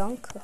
Danke.